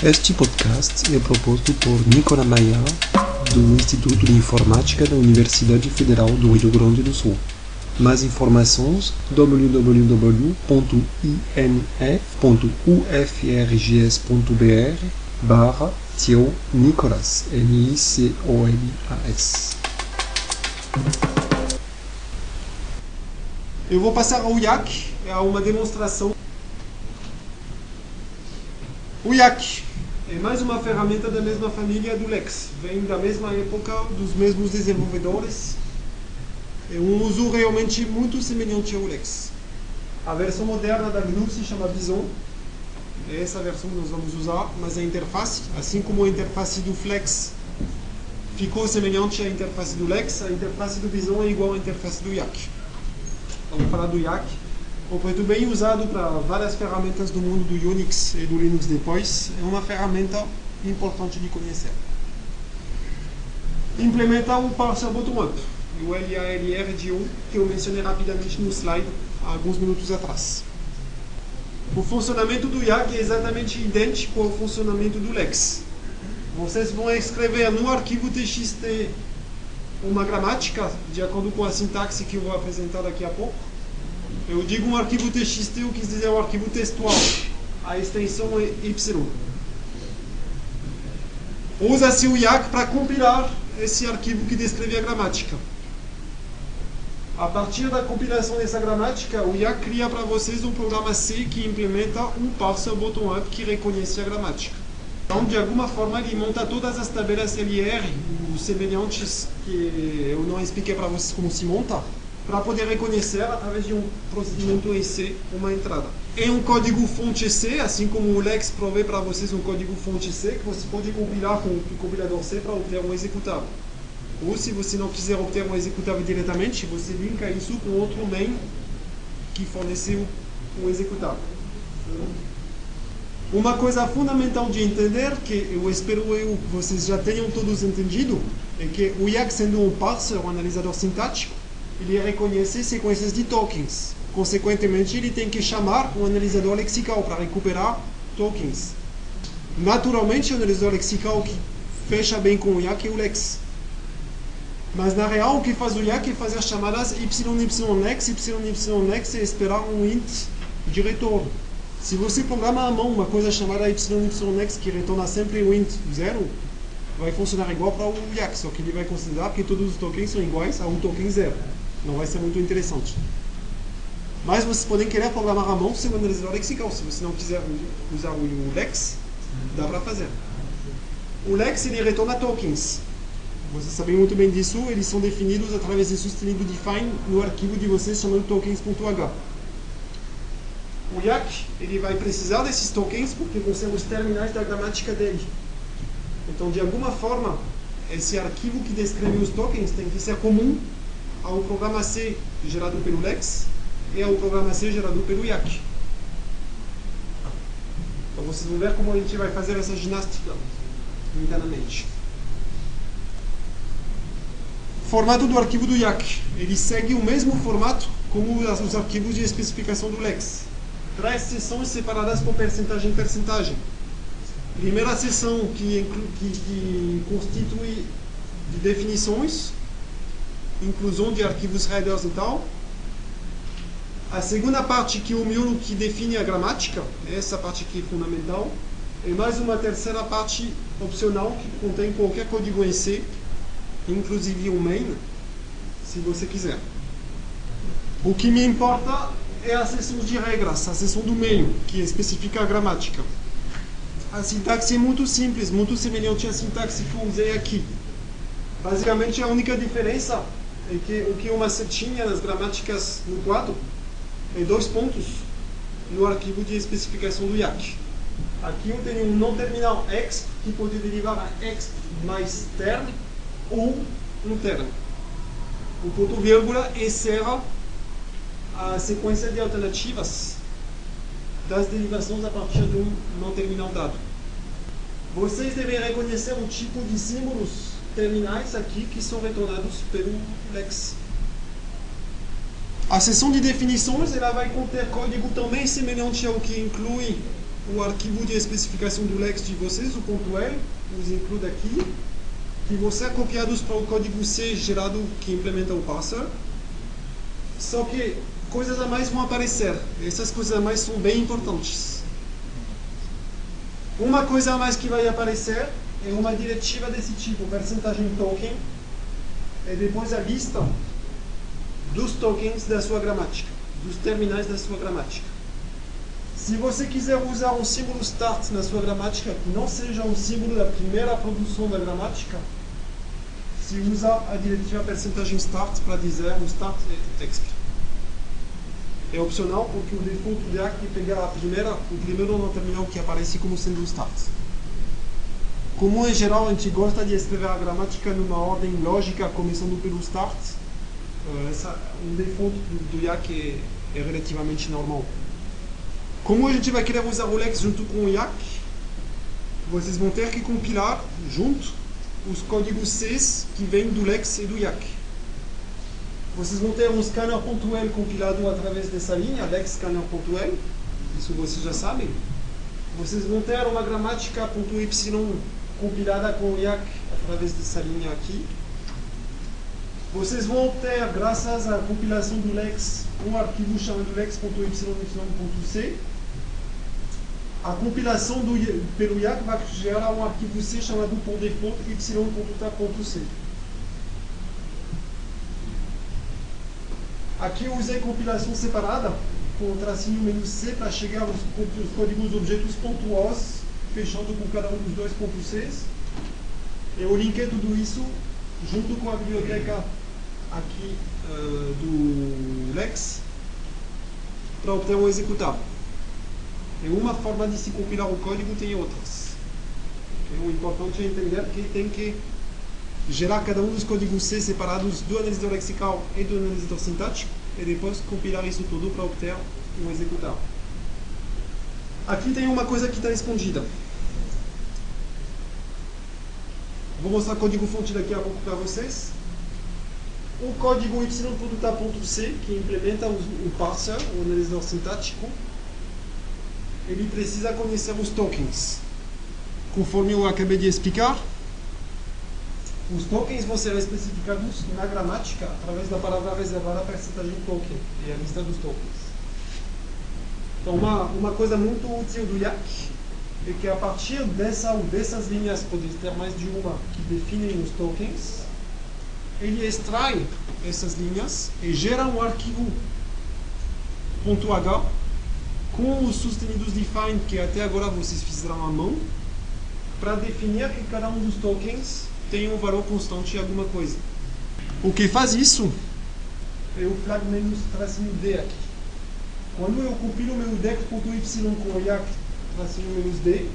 Este podcast é proposto por Nicola Maia, do Instituto de Informática da Universidade Federal do Rio Grande do Sul. Mais informações www.ine.ufrgs.br barra Tio Nicolas, N-I-C-O-L-A-S. Eu vou passar ao IAC, é uma demonstração. O IAC é mais uma ferramenta da mesma família do Lex, vem da mesma época, dos mesmos desenvolvedores. É um uso realmente muito semelhante ao Lex. A versão moderna da GNU se chama Bison. É essa versão que nós vamos usar, mas a interface, assim como a interface do Flex ficou semelhante à interface do Lex, a interface do Bison é igual à interface do IAC. Vamos falar do IAC. Um projeto bem usado para várias ferramentas do mundo do Unix e do Linux depois. É uma ferramenta importante de conhecer. Implementa o parser bottom-up, o LALR de 1, que eu mencionei rapidamente no slide há alguns minutos atrás. O funcionamento do IAC é exatamente idêntico ao funcionamento do Lex. Vocês vão escrever no arquivo txt uma gramática, de acordo com a sintaxe que eu vou apresentar daqui a pouco. Eu digo um arquivo txt, eu quis dizer um arquivo textual. A extensão é y. Usa-se o IAC para compilar esse arquivo que descreve a gramática. A partir da compilação dessa gramática, o IAC cria para vocês um programa C que implementa um parser bottom-up que reconhece a gramática. Então, de alguma forma, ele monta todas as tabelas LR, semelhantes que eu não expliquei para vocês como se monta, para poder reconhecer, através de um procedimento EC, uma entrada. É um código fonte C, assim como o Lex provê para vocês um código fonte C, que você pode compilar com o compilador C para obter um executável. Ou se você não quiser obter um executável diretamente, você linka isso com outro main que forneceu um executável. Uma coisa fundamental de entender, que eu espero eu vocês já tenham todos entendido, é que o IAC sendo um parser, um analisador sintático, ele reconhece sequências de tokens. Consequentemente, ele tem que chamar um analisador lexical para recuperar tokens. Naturalmente, o analisador lexical que fecha bem com o IAC é o Lex. Mas na real, o que faz o IAC é fazer chamadas YYNex, YYNex e esperar um int de retorno. Se você programa à mão uma coisa chamada YYNex que retorna sempre o int zero, vai funcionar igual para o IAC, só que ele vai considerar que todos os tokens são iguais a um token zero. Não vai ser muito interessante. Mas vocês podem querer programar à mão seu analisador lexical. Se você não quiser usar o Lex, dá para fazer. O Lex ele retorna tokens. Vocês sabem muito bem disso, eles são definidos através de sustenido define no arquivo de vocês chamado tokens.h. O IAC ele vai precisar desses tokens porque vão ser os terminais da gramática dele. Então, de alguma forma, esse arquivo que descreve os tokens tem que ser comum ao programa C gerado pelo Lex e ao programa C gerado pelo IAC. Então, vocês vão ver como a gente vai fazer essa ginástica internamente. Formato do arquivo do IAC. Ele segue o mesmo formato como os arquivos de especificação do Lex. Três seções separadas por percentagem em percentagem. Primeira seção que, que, que constitui de definições, inclusão de arquivos headers e tal. A segunda parte que é o miolo que define a gramática, essa parte aqui é fundamental. E mais uma terceira parte opcional que contém qualquer código em C, inclusive o main, se você quiser. O que me importa é a seção de regras, a seção do meio, que especifica a gramática. A sintaxe é muito simples, muito semelhante à sintaxe que usei aqui. Basicamente, a única diferença é que o que uma setinha nas gramáticas no quadro é dois pontos no arquivo de especificação do IAC. Aqui eu tenho um não terminal x que pode derivar a x mais term ou um term. O ponto vírgula encerra a sequência de alternativas das derivações a partir de um não terminal dado. Vocês devem reconhecer o tipo de símbolos terminais aqui que são retornados pelo Lex. A seção de definições ela vai conter código também semelhante ao que inclui o arquivo de especificação do Lex de vocês, o ponto .l, os include aqui, que vão ser copiados para o código C gerado que implementa o parser. Só que coisas a mais vão aparecer. Essas coisas a mais são bem importantes. Uma coisa a mais que vai aparecer é uma diretiva desse tipo, percentagem token, e depois a lista dos tokens da sua gramática, dos terminais da sua gramática. Se você quiser usar um símbolo start na sua gramática que não seja um símbolo da primeira produção da gramática, se usa a diretiva percentagem start para dizer o start é text. É opcional porque o default de ACT é pegar a primeira, o primeiro no terminal que aparece como sendo o start. Como em geral a gente gosta de escrever a gramática numa ordem lógica, começando pelo start, uh, essa, um default do, do YAC é, é, relativamente normal. Como a gente vai querer usar o Lex junto com o YAC, vocês vão ter que compilar junto os códigos C que vêm do Lex e do YAC. Vocês vão ter um scanner.l compilado através dessa linha, lexscanner.l, isso vocês já sabem. Vocês vão ter uma gramática.y compilada com IAC através dessa linha aqui. Vocês vão ter, graças à compilação do Lex, um arquivo chamado lex.y.c. A compilação do, pelo IAC vai gerar um arquivo C chamado por default. Aqui eu usei compilação separada com o tracinho menu C para chegar aos, aos códigos objetos.os fechando com cada um dos dois pontos C. Eu linkei tudo isso junto com a biblioteca aqui uh, do Lex para obter um executável. É uma forma de se compilar o código, tem outras. É o importante é entender que tem que gerar cada um dos códigos C separados do analisador lexical e do analisador sintático e depois compilar isso tudo para obter um executável. Aqui tem uma coisa que está escondida. Vou mostrar código fonte daqui a pouco para vocês. O código y.ta.c, que implementa o parser, o analisador sintático, ele precisa conhecer os tokens. Conforme eu acabei de explicar, os tokens vão ser especificados na gramática através da palavra reservada percentagem token e a lista dos tokens. Então, uma, uma coisa muito útil do YAC é que a partir dessa ou dessas linhas, pode ter mais de uma, que definem os tokens, ele extrai essas linhas e gera um arquivo .h com os sustenidos define que até agora vocês fizeram à mão para definir que cada um dos tokens tem um valor constante em alguma coisa. O que faz isso é o flag menos tracinho D aqui. Quando eu compilo meu deck.y com o Tracinho menos D,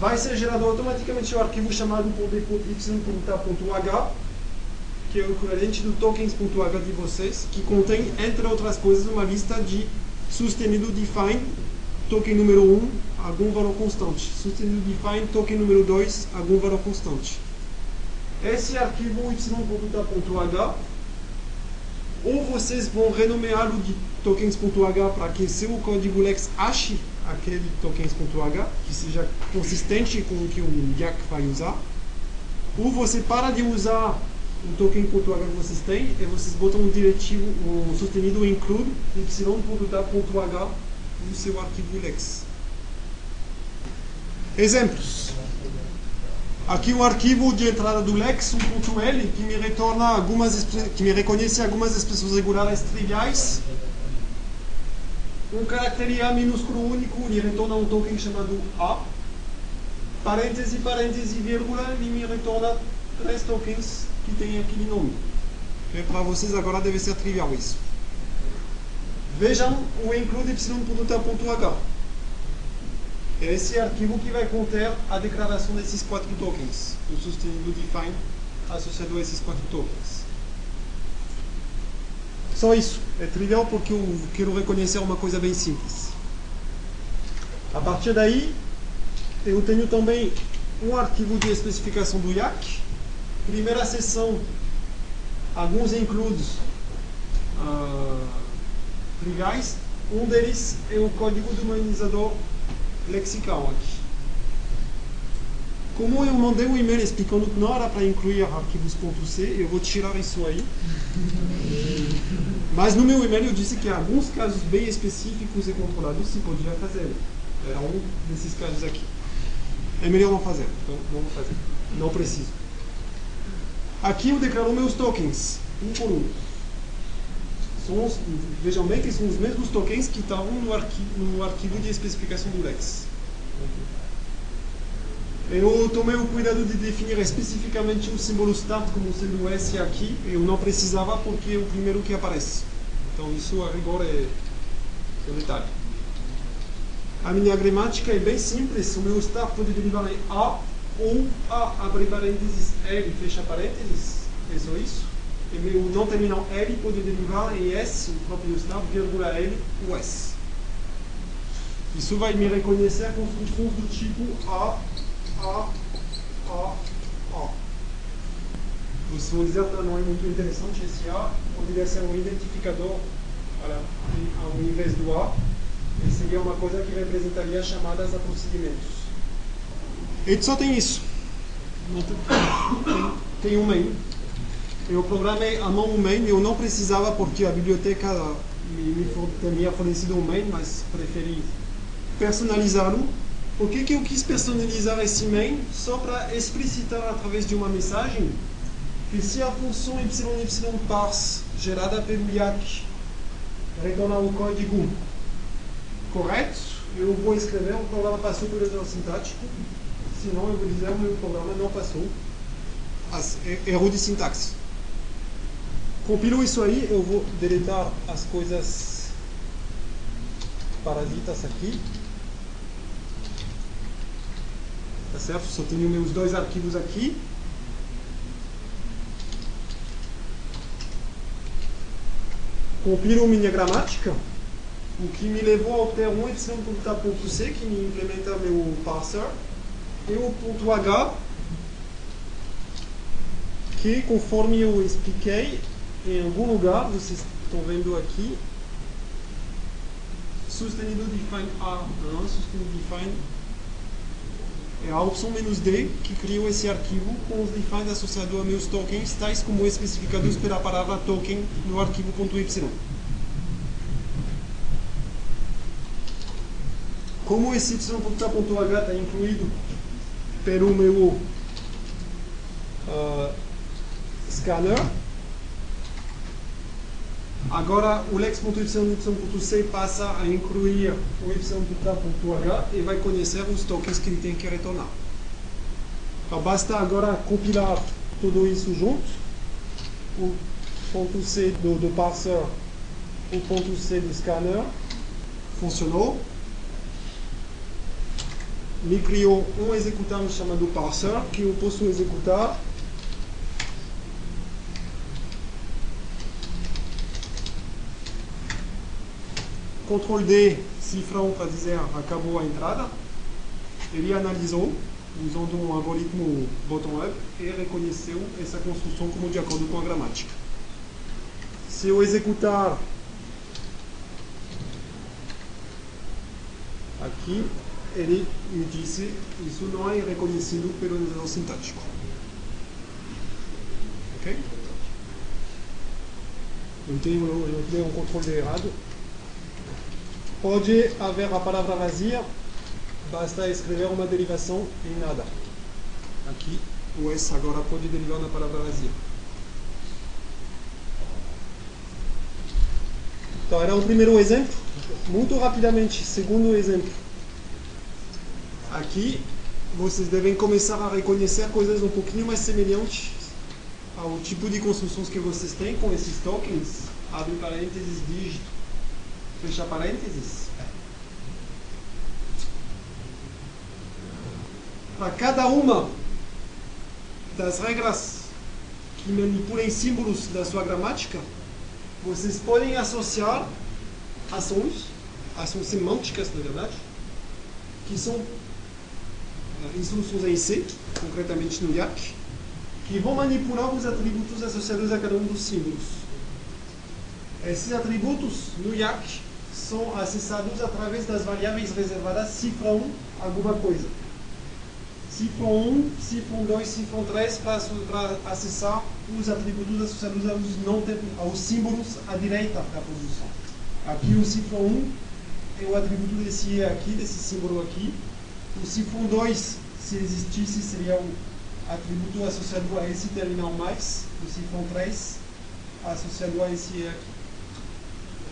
vai ser gerado automaticamente o arquivo chamado y.ta.h, que é o equivalente do tokens.h de vocês, que contém, entre outras coisas, uma lista de sustenido define token número 1, algum valor constante. Sustenido define token número 2, algum valor constante. Esse arquivo y.ta.h ou vocês vão renomeá-lo de tokens.h para que seu código Lex ache aquele tokens.h, que seja consistente com o que o YAC vai usar, ou você para de usar o token.h que vocês têm e vocês botam um diretivo, um sustenido include y.da.h no seu arquivo Lex. Exemplos. Aqui o arquivo de entrada do Lex, um ponto L, que me retorna algumas, que me reconhece algumas expressões regulares triviais. Um caractere A minúsculo único, ele retorna um token chamado A. Parêntese, parêntese, vírgula, ele me retorna três tokens que tem aquele nome. Para vocês agora deve ser trivial isso. Vejam o include y.t.h. É esse arquivo que vai conter a declaração desses quatro tokens, o sustenido define associado a esses quatro tokens. Só isso. É trivial porque eu quero reconhecer uma coisa bem simples. A partir daí, eu tenho também um arquivo de especificação do IAC. Primeira seção, alguns includes uh, triviais. Um deles é o código do humanizador lexical aqui. Como eu mandei um e-mail explicando que não era para incluir arquivos.c, eu vou tirar isso aí. Mas no meu e-mail eu disse que alguns casos bem específicos e controlados se podia fazer. Era um desses casos aqui. É melhor não fazer, então não vou fazer. Não preciso. Aqui eu declaro meus tokens, um por um. Os, vejam bem que são os mesmos tokens que estavam no no arquivo de especificação do Lex. Eu tomei o cuidado de definir especificamente o símbolo start como sendo S aqui. Eu não precisava porque é o primeiro que aparece. Então isso a rigor é, é um detalhe. A minha gramática é bem simples. O meu start pode derivar em A ou A, abre parênteses, L, fecha parênteses. É só isso. E meu não terminal L pode derivar em S, o próprio start, vírgula L, o S. Isso vai me reconhecer construções do tipo A, A, A. Dizer que não é muito interessante esse A, poderia ser um identificador ao invés do A seria uma coisa que representaria chamadas a procedimentos. E só tem isso. Tem, tem um main. Eu programei a mão um main, eu não precisava porque a biblioteca me, me tinha fornecido um main, mas preferi personalizá-lo. Por que, que eu quis personalizar esse main? Só para explicitar através de uma mensagem que se a função YY parse gerada pelo IAC retornar o código correto, eu vou escrever o programa passou pelo erro sintático, senão eu vou dizer o meu programa não passou. As, erro de sintaxe. Compilo isso aí, eu vou deletar as coisas parasitas aqui. Tá certo? Só tenho meus dois arquivos aqui. Compilo minha gramática o que me levou ao ter um y.c que me implementa meu parser e o ponto h que conforme eu expliquei em algum lugar, vocês estão vendo aqui sustenido define a não sustenido define é a opção "-d que criou esse arquivo com os defines associados a meus tokens tais como especificados pela palavra token no arquivo .y. Como esse y.h está incluído pelo meu uh, scanner, agora o lex.y.c passa a incluir o y.h e vai conhecer os tokens que ele tem que retornar. Então basta agora compilar tudo isso junto, o ponto C do, do parser, o ponto C do scanner, funcionou me criou um executável chamado parser que eu posso executar Ctrl D, cifrão para dizer acabou a entrada. Ele analisou, usando um algoritmo bottom-up, e reconheceu essa construção como de acordo com a gramática. Se eu executar aqui, ele me disse isso não é reconhecido pelo nível sintático. Ok? Eu tenho, eu tenho um controle errado. Pode haver a palavra vazia, basta escrever uma derivação em nada. Aqui, o S agora pode derivar na palavra vazia. Então, era o primeiro exemplo. Muito rapidamente, segundo exemplo aqui vocês devem começar a reconhecer coisas um pouquinho mais semelhantes ao tipo de construções que vocês têm com esses tokens, abre parênteses, dígito, fecha parênteses. Para cada uma das regras que manipulem símbolos da sua gramática, vocês podem associar ações, ações semânticas, na verdade, que são instruções em C, concretamente no IAC, que vão manipular os atributos associados a cada um dos símbolos. Esses atributos no IAC são acessados através das variáveis reservadas cifra 1, alguma coisa. Cifra 1, cifra 2, cifra 3 para acessar os atributos associados aos, não, aos símbolos à direita da posição. Aqui o cifra 1 é o atributo desse aqui, desse símbolo aqui. O cifra 2, se existisse, seria o atributo associado a esse terminal mais, o cifra 3, associado a esse aqui.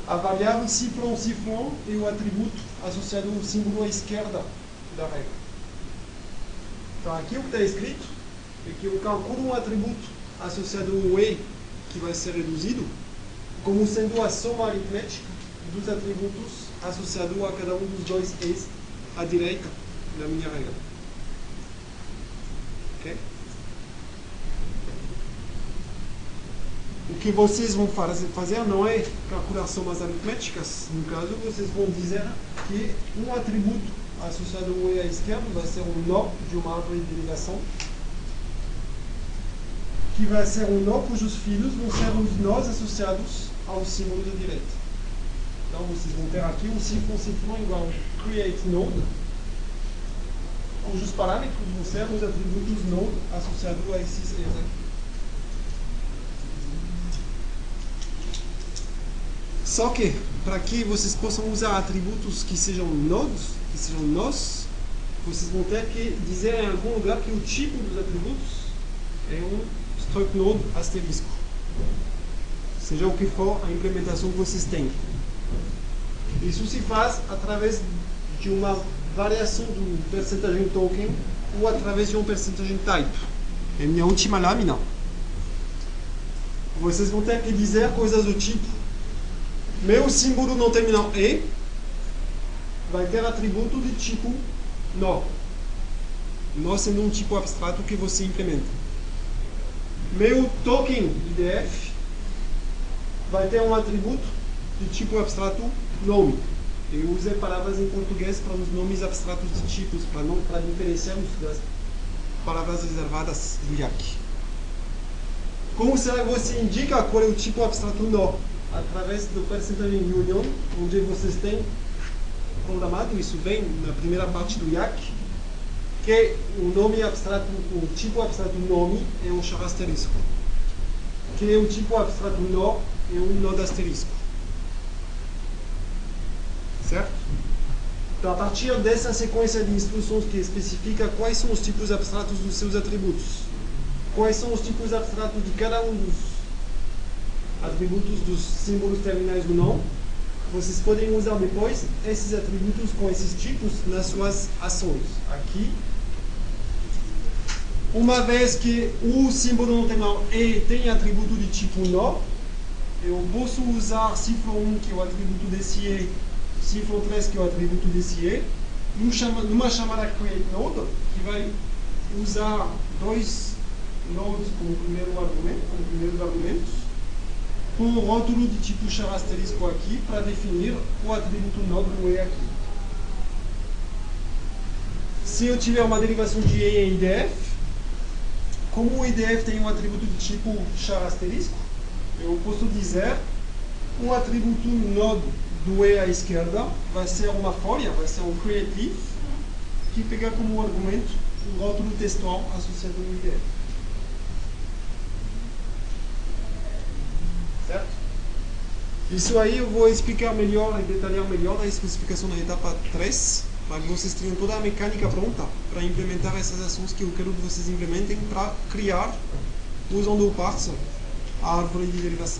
A variável cifrão cifrão é o atributo associado ao símbolo à esquerda da regra. Então aqui o que está escrito é que eu calculo um atributo associado ao E que vai ser reduzido como sendo a soma aritmética dos atributos associados a cada um dos dois E's à direita da minha regra. Ok? O que vocês vão fazer não é calcular somas aritméticas. No caso, vocês vão dizer que um atributo associado ao E à esquerda vai ser um nó de uma árvore de ligação, que vai ser um nó cujos filhos vão ser os nós associados aos símbolos da direita. Então, vocês vão ter aqui um cifrão cifrão igual create node, cujos parâmetros vão ser os atributos node associados a esses E's aqui. Só que, para que vocês possam usar atributos que sejam nodes, que sejam nós, vocês vão ter que dizer em algum lugar que o tipo dos atributos é um struct node asterisco. Seja o que for a implementação que vocês têm. Isso se faz através de uma variação do percentagem token ou através de um percentagem type. É minha última lâmina. Vocês vão ter que dizer coisas do tipo meu símbolo no terminal E vai ter atributo de tipo nó. Nó sendo um tipo abstrato que você implementa. Meu token IDF vai ter um atributo de tipo abstrato nome. Eu usei palavras em português para os nomes abstratos de tipos, para não para diferenciarmos das palavras reservadas do IAC. Como será que você indica qual é o tipo abstrato nó? Através do percentagem union, onde vocês têm programado, isso vem na primeira parte do IAC, que o nome abstrato, o tipo abstrato nome é um char asterisco, que o tipo abstrato nó é um nó asterisco. Certo? Então, a partir dessa sequência de instruções que especifica quais são os tipos abstratos dos seus atributos, quais são os tipos abstratos de cada um dos atributos dos símbolos terminais do não, vocês podem usar depois esses atributos com esses tipos nas suas ações. Aqui, uma vez que o símbolo no terminal E tem atributo de tipo nó, eu posso usar cifra 1, que é o atributo desse E, cifra 3, que é o atributo desse E, numa chamada createNode, que vai usar dois nodes como primeiro argumento, como primeiros argumentos, com um rótulo de tipo char asterisco aqui para definir o atributo node do E aqui. Se eu tiver uma derivação de E em IDF, como o IDF tem um atributo de tipo char asterisco, eu posso dizer o atributo node do E à esquerda vai ser uma folha, vai ser um creative, que pega como argumento o rótulo textual associado ao IDF. Certo? Isso aí eu vou explicar melhor e detalhar melhor a especificação da etapa 3, para que vocês tenham toda a mecânica pronta para implementar essas ações que eu quero que vocês implementem para criar, usando o parser, a árvore de derivação.